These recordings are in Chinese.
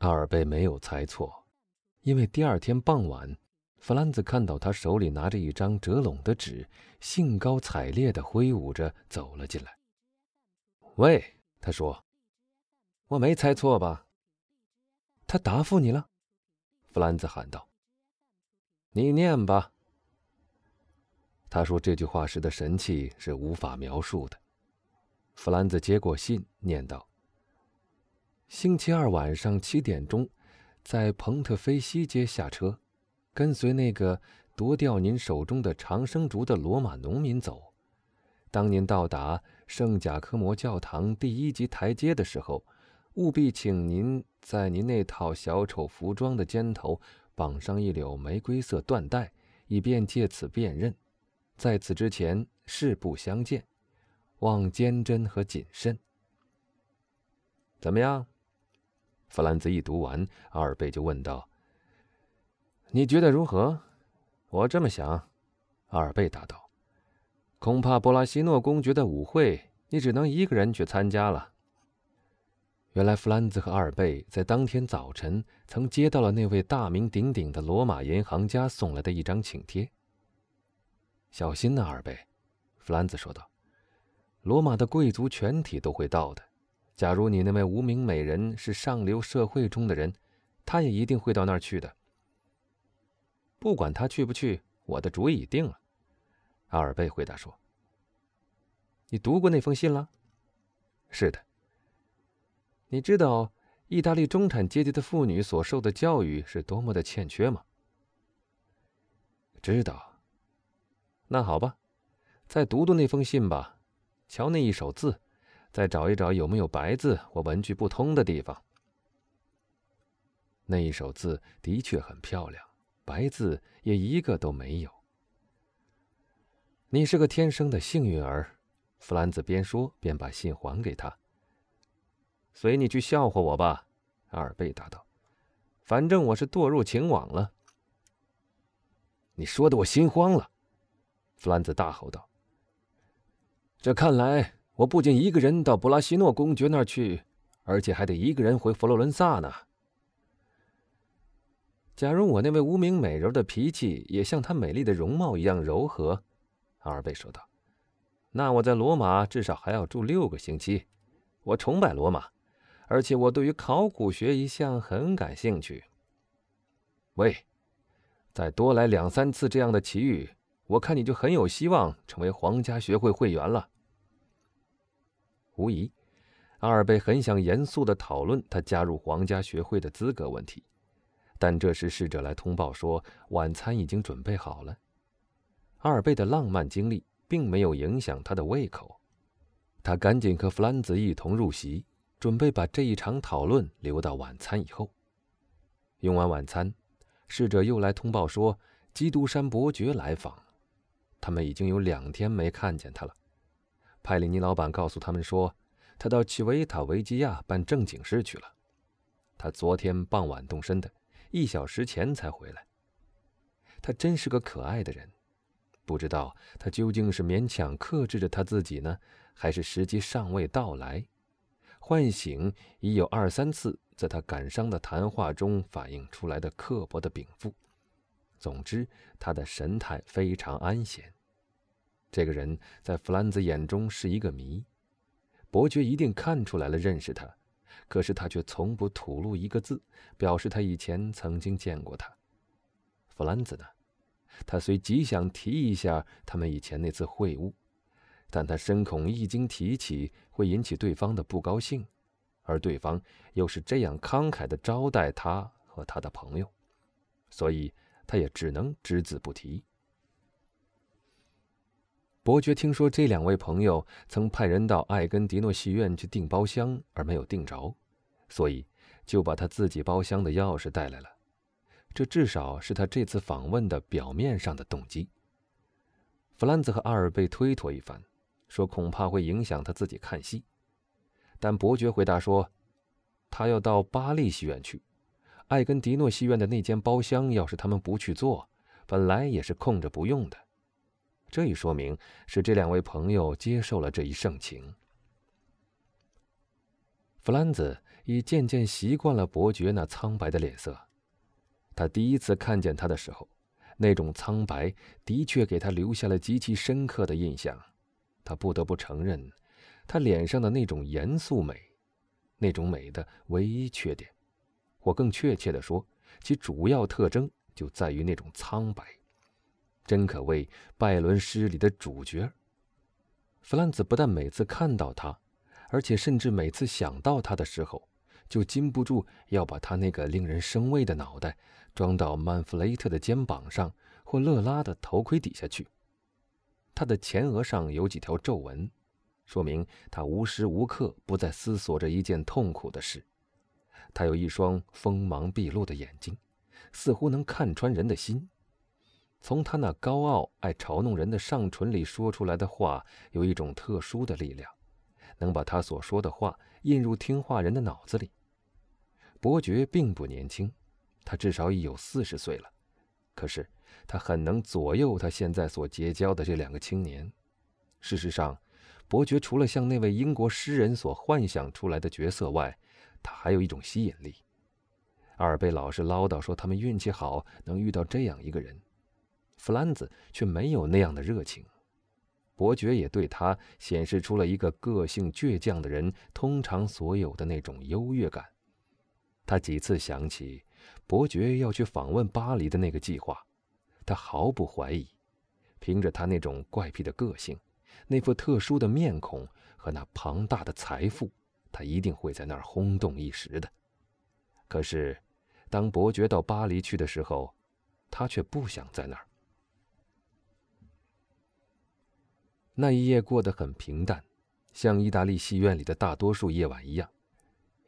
阿尔贝没有猜错，因为第二天傍晚，弗兰兹看到他手里拿着一张折拢的纸，兴高采烈地挥舞着走了进来。喂，他说：“我没猜错吧？”他答复你了，弗兰兹喊道。“你念吧。”他说这句话时的神气是无法描述的。弗兰兹接过信，念道。星期二晚上七点钟，在彭特菲西街下车，跟随那个夺掉您手中的长生竹的罗马农民走。当您到达圣贾科摩教堂第一级台阶的时候，务必请您在您那套小丑服装的肩头绑上一绺玫瑰色缎带，以便借此辨认。在此之前，誓不相见，望坚贞和谨慎。怎么样？弗兰兹一读完，阿尔贝就问道：“你觉得如何？”我这么想，阿尔贝答道：“恐怕波拉西诺公爵的舞会，你只能一个人去参加了。”原来，弗兰兹和阿尔贝在当天早晨曾接到了那位大名鼎鼎的罗马银行家送来的一张请帖。小心呐，阿尔贝，弗兰兹说道：“罗马的贵族全体都会到的。”假如你那位无名美人是上流社会中的人，她也一定会到那儿去的。不管她去不去，我的主意已定了。”阿尔贝回答说。“你读过那封信了？”“是的。”“你知道意大利中产阶级的妇女所受的教育是多么的欠缺吗？”“知道。”“那好吧，再读读那封信吧，瞧那一手字。”再找一找有没有白字或文句不通的地方。那一手字的确很漂亮，白字也一个都没有。你是个天生的幸运儿，弗兰兹边说边把信还给他。随你去笑话我吧，阿尔贝答道。反正我是堕入情网了。你说的我心慌了，弗兰兹大吼道。这看来。我不仅一个人到布拉西诺公爵那儿去，而且还得一个人回佛罗伦萨呢。假如我那位无名美人的脾气也像她美丽的容貌一样柔和，阿尔贝说道，那我在罗马至少还要住六个星期。我崇拜罗马，而且我对于考古学一向很感兴趣。喂，再多来两三次这样的奇遇，我看你就很有希望成为皇家学会会员了。无疑，阿尔贝很想严肃的讨论他加入皇家学会的资格问题，但这时侍者来通报说晚餐已经准备好了。阿尔贝的浪漫经历并没有影响他的胃口，他赶紧和弗兰兹一同入席，准备把这一场讨论留到晚餐以后。用完晚餐，侍者又来通报说基督山伯爵来访，他们已经有两天没看见他了。派里尼老板告诉他们说，他到奇维塔维基亚办正经事去了。他昨天傍晚动身的，一小时前才回来。他真是个可爱的人，不知道他究竟是勉强克制着他自己呢，还是时机尚未到来，唤醒已有二三次在他感伤的谈话中反映出来的刻薄的禀赋。总之，他的神态非常安闲。这个人在弗兰兹眼中是一个谜，伯爵一定看出来了，认识他，可是他却从不吐露一个字，表示他以前曾经见过他。弗兰兹呢？他虽极想提一下他们以前那次会晤，但他深恐一经提起会引起对方的不高兴，而对方又是这样慷慨的招待他和他的朋友，所以他也只能只字不提。伯爵听说这两位朋友曾派人到艾根迪诺戏院去订包厢，而没有订着，所以就把他自己包厢的钥匙带来了。这至少是他这次访问的表面上的动机。弗兰兹和阿尔贝推脱一番，说恐怕会影响他自己看戏，但伯爵回答说，他要到巴利戏院去，艾根迪诺戏院的那间包厢要是他们不去做，本来也是空着不用的。这一说明是这两位朋友接受了这一盛情。弗兰兹已渐渐习惯了伯爵那苍白的脸色。他第一次看见他的时候，那种苍白的确给他留下了极其深刻的印象。他不得不承认，他脸上的那种严肃美，那种美的唯一缺点，或更确切地说，其主要特征就在于那种苍白。真可谓拜伦诗里的主角。弗兰兹不但每次看到他，而且甚至每次想到他的时候，就禁不住要把他那个令人生畏的脑袋装到曼弗雷特的肩膀上或勒拉的头盔底下去。他的前额上有几条皱纹，说明他无时无刻不在思索着一件痛苦的事。他有一双锋芒毕露的眼睛，似乎能看穿人的心。从他那高傲、爱嘲弄人的上唇里说出来的话，有一种特殊的力量，能把他所说的话印入听话人的脑子里。伯爵并不年轻，他至少已有四十岁了，可是他很能左右他现在所结交的这两个青年。事实上，伯爵除了像那位英国诗人所幻想出来的角色外，他还有一种吸引力。阿尔贝老是唠叨说他们运气好，能遇到这样一个人。弗兰兹却没有那样的热情，伯爵也对他显示出了一个个性倔强的人通常所有的那种优越感。他几次想起伯爵要去访问巴黎的那个计划，他毫不怀疑，凭着他那种怪癖的个性、那副特殊的面孔和那庞大的财富，他一定会在那儿轰动一时的。可是，当伯爵到巴黎去的时候，他却不想在那儿。那一夜过得很平淡，像意大利戏院里的大多数夜晚一样。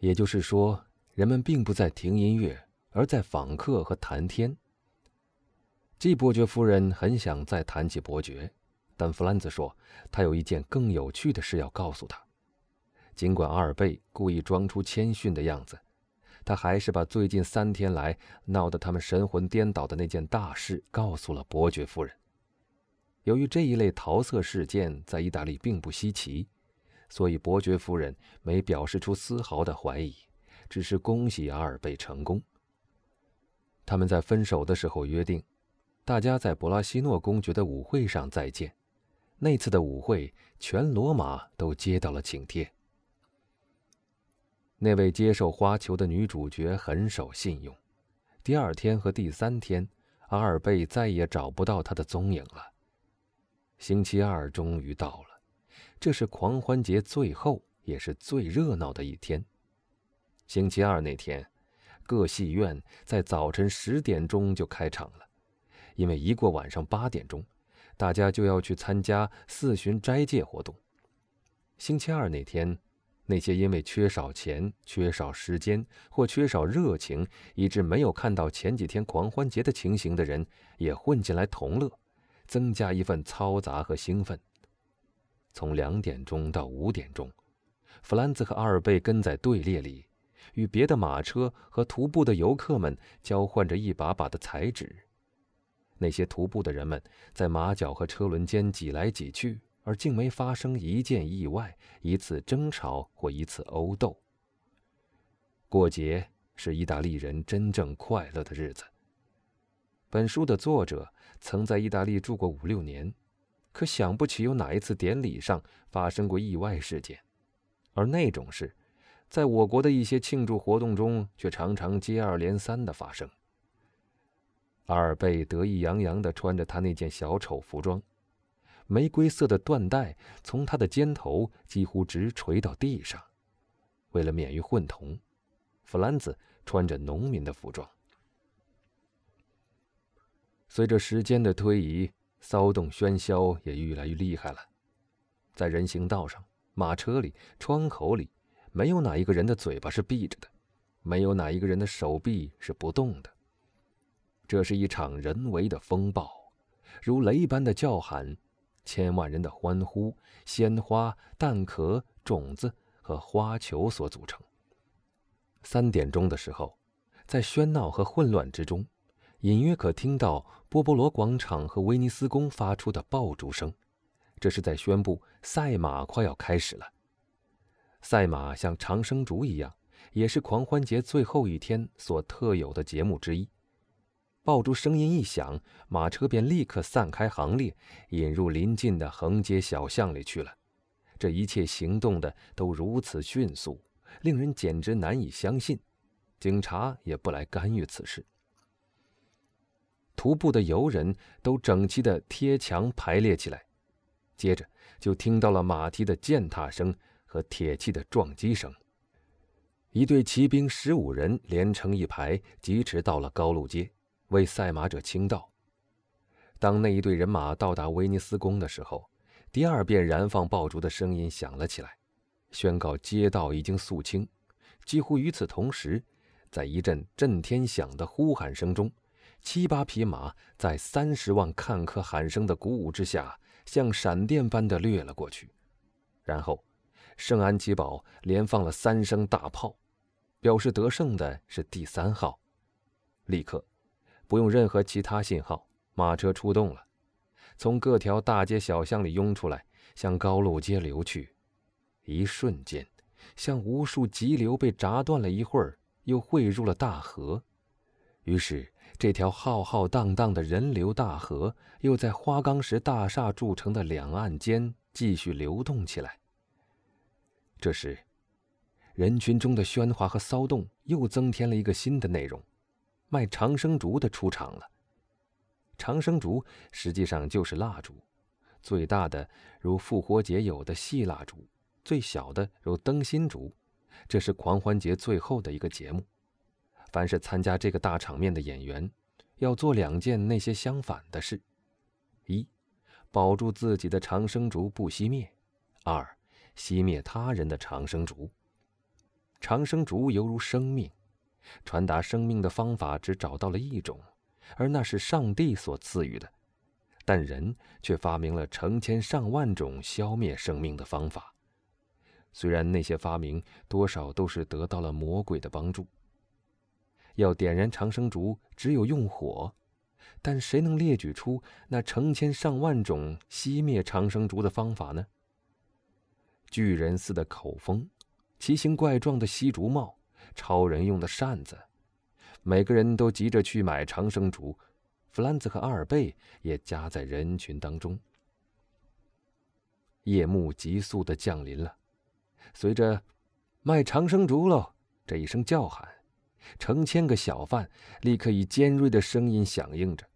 也就是说，人们并不在听音乐，而在访客和谈天。季伯爵夫人很想再谈起伯爵，但弗兰兹说他有一件更有趣的事要告诉他。尽管阿尔贝故意装出谦逊的样子，他还是把最近三天来闹得他们神魂颠倒的那件大事告诉了伯爵夫人。由于这一类桃色事件在意大利并不稀奇，所以伯爵夫人没表示出丝毫的怀疑，只是恭喜阿尔贝成功。他们在分手的时候约定，大家在博拉西诺公爵的舞会上再见。那次的舞会，全罗马都接到了请帖。那位接受花球的女主角很守信用，第二天和第三天，阿尔贝再也找不到她的踪影了。星期二终于到了，这是狂欢节最后也是最热闹的一天。星期二那天，各戏院在早晨十点钟就开场了，因为一过晚上八点钟，大家就要去参加四旬斋戒活动。星期二那天，那些因为缺少钱、缺少时间或缺少热情，以致没有看到前几天狂欢节的情形的人，也混进来同乐。增加一份嘈杂和兴奋。从两点钟到五点钟，弗兰兹和阿尔贝跟在队列里，与别的马车和徒步的游客们交换着一把把的彩纸。那些徒步的人们在马脚和车轮间挤来挤去，而竟没发生一件意外、一次争吵或一次殴斗。过节是意大利人真正快乐的日子。本书的作者。曾在意大利住过五六年，可想不起有哪一次典礼上发生过意外事件，而那种事，在我国的一些庆祝活动中却常常接二连三的发生。阿尔贝得意洋洋地穿着他那件小丑服装，玫瑰色的缎带从他的肩头几乎直垂到地上。为了免于混同，弗兰兹穿着农民的服装。随着时间的推移，骚动喧嚣也愈来愈厉害了。在人行道上、马车里、窗口里，没有哪一个人的嘴巴是闭着的，没有哪一个人的手臂是不动的。这是一场人为的风暴，如雷般的叫喊，千万人的欢呼，鲜花、蛋壳、种子和花球所组成。三点钟的时候，在喧闹和混乱之中。隐约可听到波波罗广场和威尼斯宫发出的爆竹声，这是在宣布赛马快要开始了。赛马像长生竹一样，也是狂欢节最后一天所特有的节目之一。爆竹声音一响，马车便立刻散开行列，引入临近的横街小巷里去了。这一切行动的都如此迅速，令人简直难以相信。警察也不来干预此事。徒步的游人都整齐地贴墙排列起来，接着就听到了马蹄的践踏声和铁器的撞击声。一队骑兵十五人连成一排，疾驰到了高路街。为赛马者清道。当那一队人马到达威尼斯宫的时候，第二遍燃放爆竹的声音响了起来，宣告街道已经肃清。几乎与此同时，在一阵震天响的呼喊声中，七八匹马在三十万看客喊声的鼓舞之下，像闪电般的掠了过去。然后，圣安吉堡连放了三声大炮，表示得胜的是第三号。立刻。不用任何其他信号，马车出动了，从各条大街小巷里涌出来，向高路街流去。一瞬间，像无数急流被炸断了一会儿，又汇入了大河。于是，这条浩浩荡荡的人流大河又在花岗石大厦筑成的两岸间继续流动起来。这时，人群中的喧哗和骚动又增添了一个新的内容。卖长生竹的出场了。长生竹实际上就是蜡烛，最大的如复活节有的细蜡烛，最小的如灯芯烛。这是狂欢节最后的一个节目。凡是参加这个大场面的演员，要做两件那些相反的事：一，保住自己的长生烛不熄灭；二，熄灭他人的长生烛。长生烛犹如生命。传达生命的方法只找到了一种，而那是上帝所赐予的。但人却发明了成千上万种消灭生命的方法。虽然那些发明多少都是得到了魔鬼的帮助。要点燃长生烛，只有用火，但谁能列举出那成千上万种熄灭长生烛的方法呢？巨人似的口风，奇形怪状的吸竹帽。超人用的扇子，每个人都急着去买长生竹，弗兰兹和阿尔贝也夹在人群当中。夜幕急速的降临了，随着“卖长生竹喽”这一声叫喊，成千个小贩立刻以尖锐的声音响应着。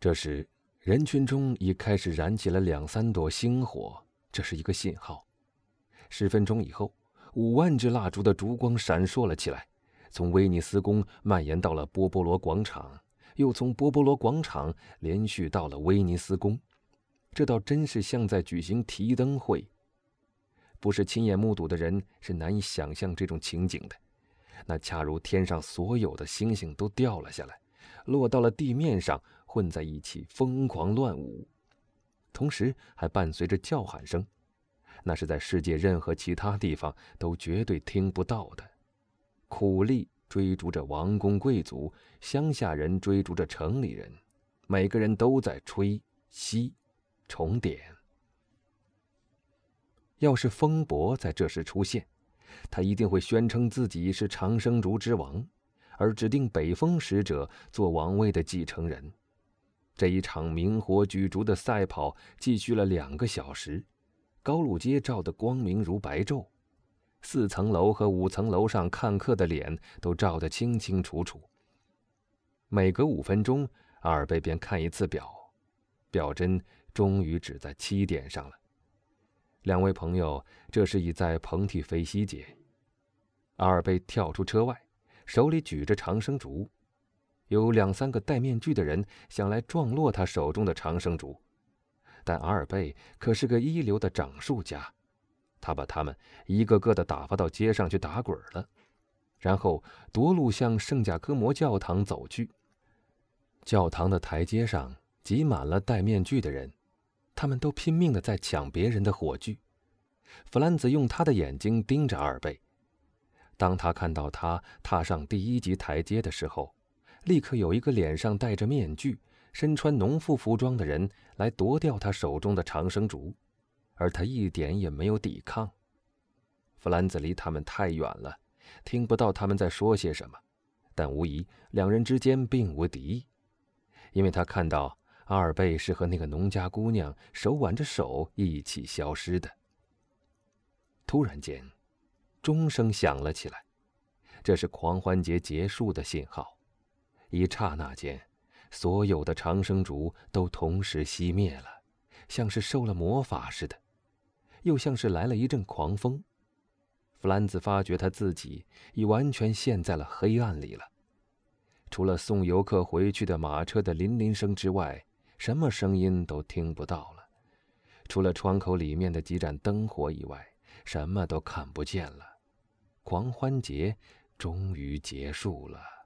这时，人群中已开始燃起了两三朵星火，这是一个信号。十分钟以后。五万支蜡烛的烛光闪烁了起来，从威尼斯宫蔓延到了波波罗广场，又从波波罗广场连续到了威尼斯宫。这倒真是像在举行提灯会。不是亲眼目睹的人是难以想象这种情景的。那恰如天上所有的星星都掉了下来，落到了地面上，混在一起疯狂乱舞，同时还伴随着叫喊声。那是在世界任何其他地方都绝对听不到的。苦力追逐着王公贵族，乡下人追逐着城里人，每个人都在吹、吸、重点。要是风伯在这时出现，他一定会宣称自己是长生竹之王，而指定北风使者做王位的继承人。这一场明火举烛的赛跑继续了两个小时。高路街照得光明如白昼，四层楼和五层楼上看客的脸都照得清清楚楚。每隔五分钟，阿尔贝便看一次表，表针终于指在七点上了。两位朋友这时已在蓬提菲西街。阿尔贝跳出车外，手里举着长生烛，有两三个戴面具的人想来撞落他手中的长生烛。但阿尔贝可是个一流的掌术家，他把他们一个个的打发到街上去打滚了，然后夺路向圣甲科摩教堂走去。教堂的台阶上挤满了戴面具的人，他们都拼命的在抢别人的火炬。弗兰兹用他的眼睛盯着二贝，当他看到他踏上第一级台阶的时候，立刻有一个脸上戴着面具。身穿农妇服装的人来夺掉他手中的长生烛，而他一点也没有抵抗。弗兰兹离他们太远了，听不到他们在说些什么，但无疑两人之间并无敌意，因为他看到阿尔贝是和那个农家姑娘手挽着手一起消失的。突然间，钟声响了起来，这是狂欢节结束的信号。一刹那间，所有的长生烛都同时熄灭了，像是受了魔法似的。又像是来了一阵狂风，弗兰兹发觉他自己已完全陷在了黑暗里了。除了送游客回去的马车的铃铃声之外，什么声音都听不到了。除了窗口里面的几盏灯火以外，什么都看不见了。狂欢节终于结束了。